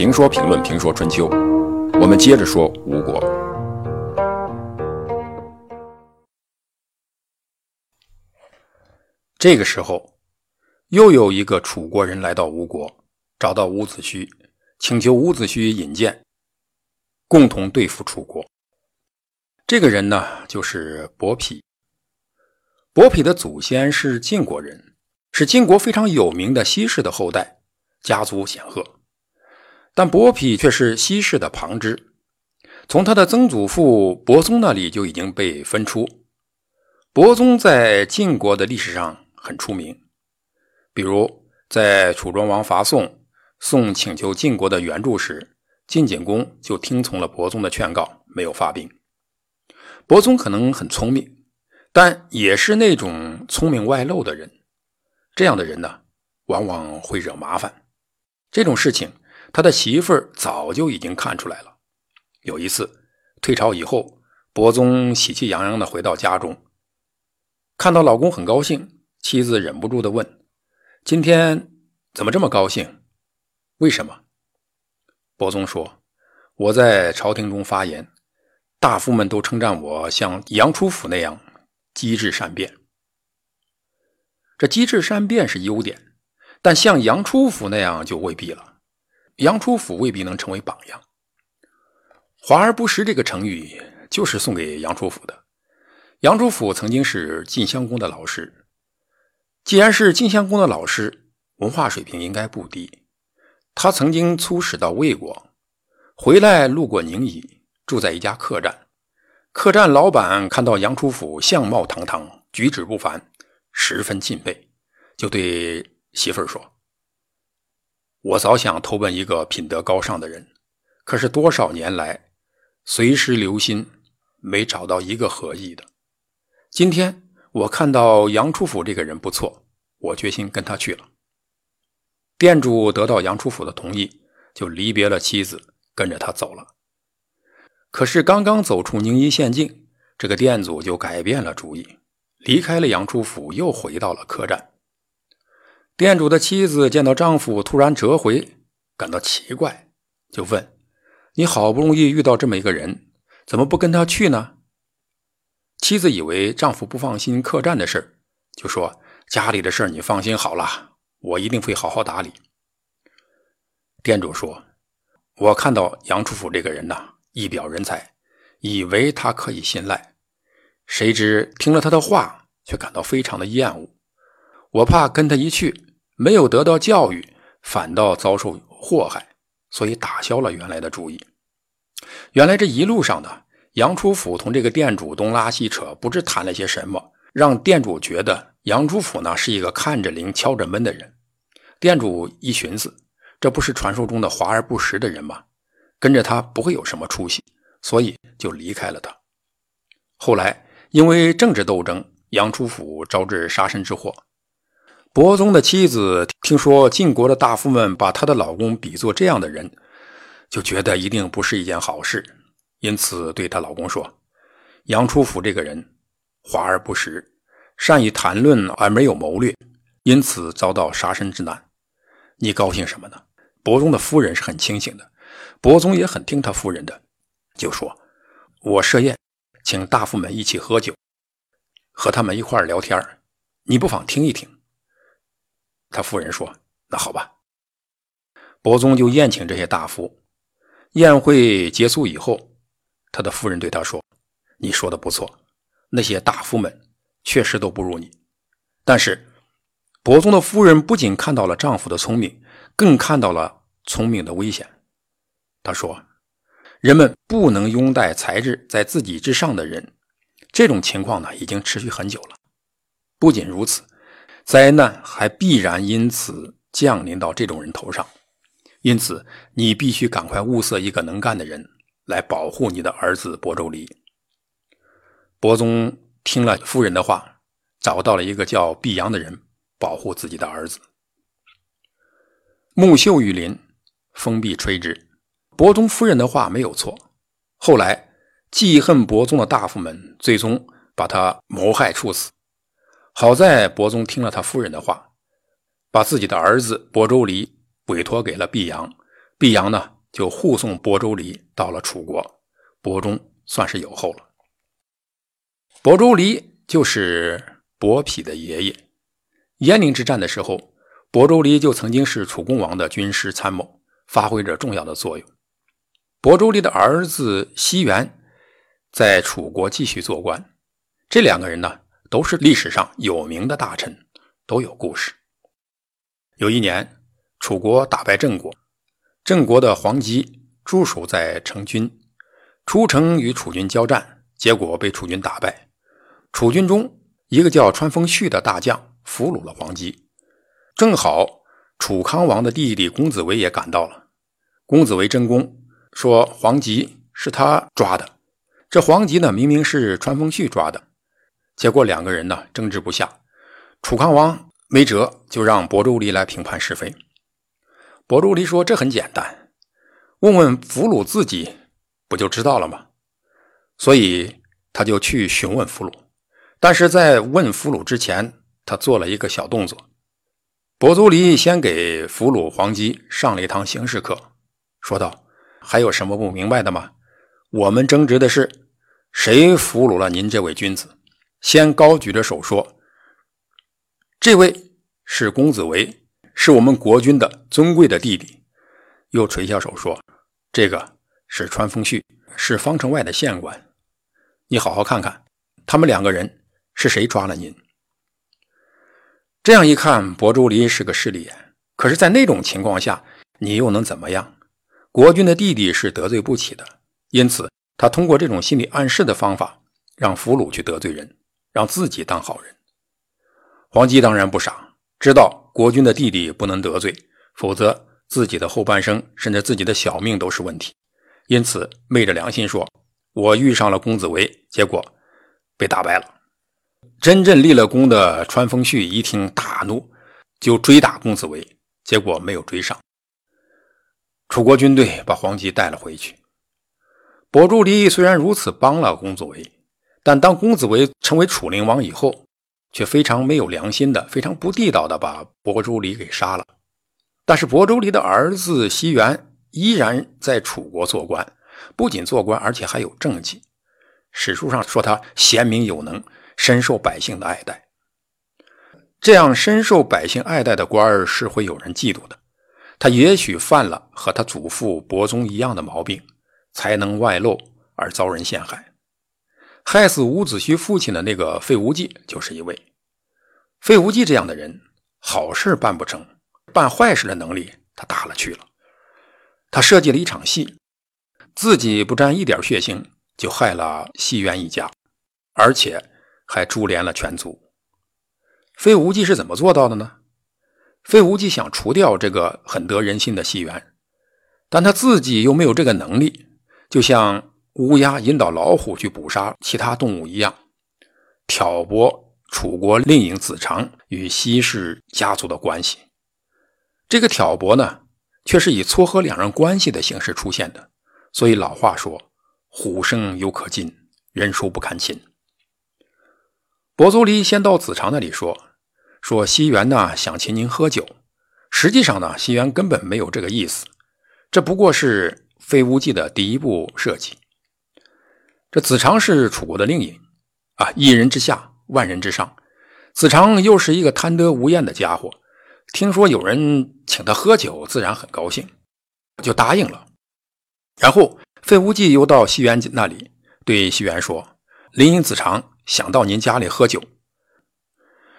评说评论评说春秋，我们接着说吴国。这个时候，又有一个楚国人来到吴国，找到伍子胥，请求伍子胥引荐，共同对付楚国。这个人呢，就是伯嚭。伯嚭的祖先是晋国人，是晋国非常有名的西氏的后代，家族显赫。但伯嚭却是西氏的旁支，从他的曾祖父伯宗那里就已经被分出。伯宗在晋国的历史上很出名，比如在楚庄王伐宋，宋请求晋国的援助时，晋景公就听从了伯宗的劝告，没有发兵。伯宗可能很聪明。但也是那种聪明外露的人，这样的人呢，往往会惹麻烦。这种事情，他的媳妇儿早就已经看出来了。有一次退朝以后，伯宗喜气洋洋地回到家中，看到老公很高兴，妻子忍不住地问：“今天怎么这么高兴？为什么？”伯宗说：“我在朝廷中发言，大夫们都称赞我像杨初甫那样。”机智善变，这机智善变是优点，但像杨初甫那样就未必了。杨初甫未必能成为榜样。华而不实这个成语就是送给杨初甫的。杨初甫曾经是晋襄公的老师，既然是晋襄公的老师，文化水平应该不低。他曾经出使到魏国，回来路过宁夷，住在一家客栈。客栈老板看到杨初甫相貌堂堂，举止不凡，十分敬佩，就对媳妇儿说：“我早想投奔一个品德高尚的人，可是多少年来，随时留心，没找到一个合意的。今天我看到杨初甫这个人不错，我决心跟他去了。”店主得到杨初甫的同意，就离别了妻子，跟着他走了。可是刚刚走出宁一县境，这个店主就改变了主意，离开了杨初甫，又回到了客栈。店主的妻子见到丈夫突然折回，感到奇怪，就问：“你好不容易遇到这么一个人，怎么不跟他去呢？”妻子以为丈夫不放心客栈的事儿就说：“家里的事儿你放心好了，我一定会好好打理。”店主说：“我看到杨初甫这个人呐。”一表人才，以为他可以信赖，谁知听了他的话，却感到非常的厌恶。我怕跟他一去，没有得到教育，反倒遭受祸害，所以打消了原来的主意。原来这一路上呢，杨初甫同这个店主东拉西扯，不知谈了些什么，让店主觉得杨初甫呢是一个看着灵、敲着门的人。店主一寻思，这不是传说中的华而不实的人吗？跟着他不会有什么出息，所以就离开了他。后来因为政治斗争，杨初甫招致杀身之祸。伯宗的妻子听说晋国的大夫们把她的老公比作这样的人，就觉得一定不是一件好事，因此对她老公说：“杨初甫这个人华而不实，善于谈论而没有谋略，因此遭到杀身之难。你高兴什么呢？”伯宗的夫人是很清醒的。伯宗也很听他夫人的，就说：“我设宴，请大夫们一起喝酒，和他们一块聊天你不妨听一听。”他夫人说：“那好吧。”伯宗就宴请这些大夫。宴会结束以后，他的夫人对他说：“你说的不错，那些大夫们确实都不如你。但是，伯宗的夫人不仅看到了丈夫的聪明，更看到了聪明的危险。”他说：“人们不能拥戴才智在自己之上的人，这种情况呢已经持续很久了。不仅如此，灾难还必然因此降临到这种人头上。因此，你必须赶快物色一个能干的人来保护你的儿子伯州离。”伯宗听了夫人的话，找到了一个叫毕阳的人保护自己的儿子。木秀于林，风必吹之。伯宗夫人的话没有错。后来，记恨伯宗的大夫们最终把他谋害处死。好在伯宗听了他夫人的话，把自己的儿子伯州离委托给了毕阳，毕阳呢就护送亳州离到了楚国，亳中算是有后了。伯州离就是伯丕的爷爷。鄢陵之战的时候，亳州离就曾经是楚共王的军师参谋，发挥着重要的作用。亳州离的儿子西元在楚国继续做官，这两个人呢都是历史上有名的大臣，都有故事。有一年，楚国打败郑国，郑国的黄姬驻守在城军，出城与楚军交战，结果被楚军打败。楚军中一个叫川丰旭的大将俘虏了黄姬，正好楚康王的弟弟公子围也赶到了，公子围争功。说黄吉是他抓的，这黄吉呢明明是川丰旭抓的，结果两个人呢争执不下，楚康王没辙，就让亳州离来评判是非。亳州离说：“这很简单，问问俘虏自己不就知道了吗？”所以他就去询问俘虏，但是在问俘虏之前，他做了一个小动作。亳州离先给俘虏黄鸡上了一堂形式课，说道。还有什么不明白的吗？我们争执的是谁俘虏了您这位君子。先高举着手说：“这位是公子围，是我们国君的尊贵的弟弟。”又垂下手说：“这个是川丰旭，是方城外的县官。你好好看看，他们两个人是谁抓了您？”这样一看，亳州离是个势利眼。可是，在那种情况下，你又能怎么样？国君的弟弟是得罪不起的，因此他通过这种心理暗示的方法，让俘虏去得罪人，让自己当好人。黄姬当然不傻，知道国君的弟弟不能得罪，否则自己的后半生甚至自己的小命都是问题。因此昧着良心说：“我遇上了公子围，结果被打败了。”真正立了功的川丰胥一听大怒，就追打公子围，结果没有追上。楚国军队把黄吉带了回去。亳州离虽然如此帮了公子围，但当公子围成为楚灵王以后，却非常没有良心的、非常不地道的把亳州离给杀了。但是亳州离的儿子西元依然在楚国做官，不仅做官，而且还有政绩。史书上说他贤明有能，深受百姓的爱戴。这样深受百姓爱戴的官儿是会有人嫉妒的。他也许犯了和他祖父伯宗一样的毛病，才能外露而遭人陷害，害死伍子胥父亲的那个费无忌就是一位。费无忌这样的人，好事办不成，办坏事的能力他大了去了。他设计了一场戏，自己不沾一点血腥，就害了西元一家，而且还株连了全族。费无忌是怎么做到的呢？费无忌想除掉这个很得人心的戏园，但他自己又没有这个能力，就像乌鸦引导老虎去捕杀其他动物一样，挑拨楚国令尹子长与西氏家族的关系。这个挑拨呢，却是以撮合两人关系的形式出现的。所以老话说：“虎生犹可近，人熟不堪亲。”伯族离先到子长那里说。说西元呢想请您喝酒，实际上呢西元根本没有这个意思，这不过是费无忌的第一步设计。这子长是楚国的令尹啊，一人之下，万人之上。子长又是一个贪得无厌的家伙，听说有人请他喝酒，自然很高兴，就答应了。然后费无忌又到西元那里，对西元说：“令尹子长想到您家里喝酒。”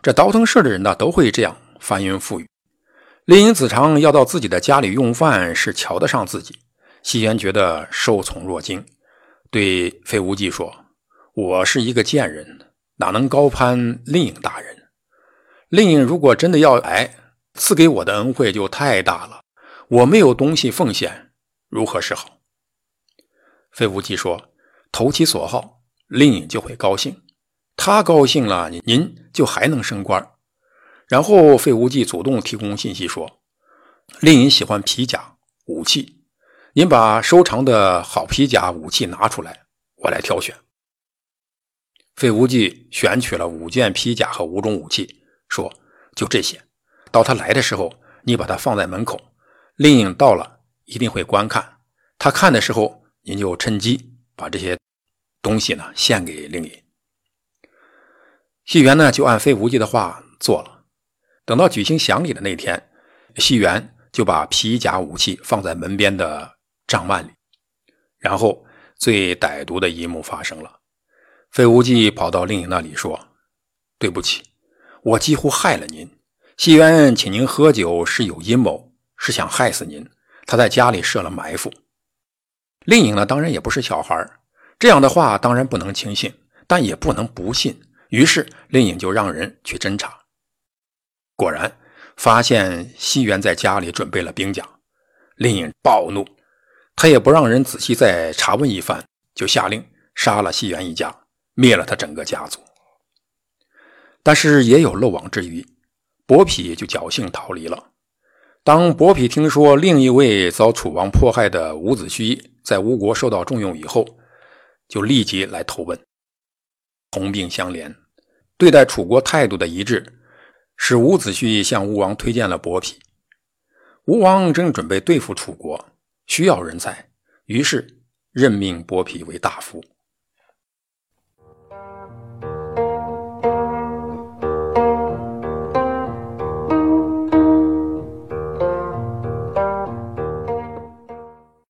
这倒腾事的人呢，都会这样翻云覆雨。令尹子长要到自己的家里用饭，是瞧得上自己。西元觉得受宠若惊，对费无忌说：“我是一个贱人，哪能高攀令尹大人？令尹如果真的要来，赐给我的恩惠就太大了。我没有东西奉献，如何是好？”费无忌说：“投其所好，令尹就会高兴。”他高兴了，您您就还能升官。然后费无忌主动提供信息说：“令尹喜欢皮甲武器，您把收藏的好皮甲武器拿出来，我来挑选。”费无忌选取了五件皮甲和五种武器，说：“就这些。到他来的时候，你把它放在门口。令尹到了，一定会观看。他看的时候，您就趁机把这些东西呢献给令尹。戏园呢就按费无忌的话做了。等到举行祥礼的那天，戏园就把皮甲武器放在门边的帐幔里。然后最歹毒的一幕发生了，费无忌跑到令尹那里说：“对不起，我几乎害了您。戏园请您喝酒是有阴谋，是想害死您。他在家里设了埋伏。”令尹呢，当然也不是小孩这样的话当然不能轻信，但也不能不信。于是令尹就让人去侦查，果然发现西园在家里准备了兵甲。令尹暴怒。他也不让人仔细再查问一番，就下令杀了西园一家，灭了他整个家族。但是也有漏网之鱼，伯嚭就侥幸逃离了。当伯嚭听说另一位遭楚王迫害的伍子胥在吴国受到重用以后，就立即来投奔。同病相怜，对待楚国态度的一致，使伍子胥向吴王推荐了伯嚭。吴王正准备对付楚国。需要人才，于是任命剥皮为大夫。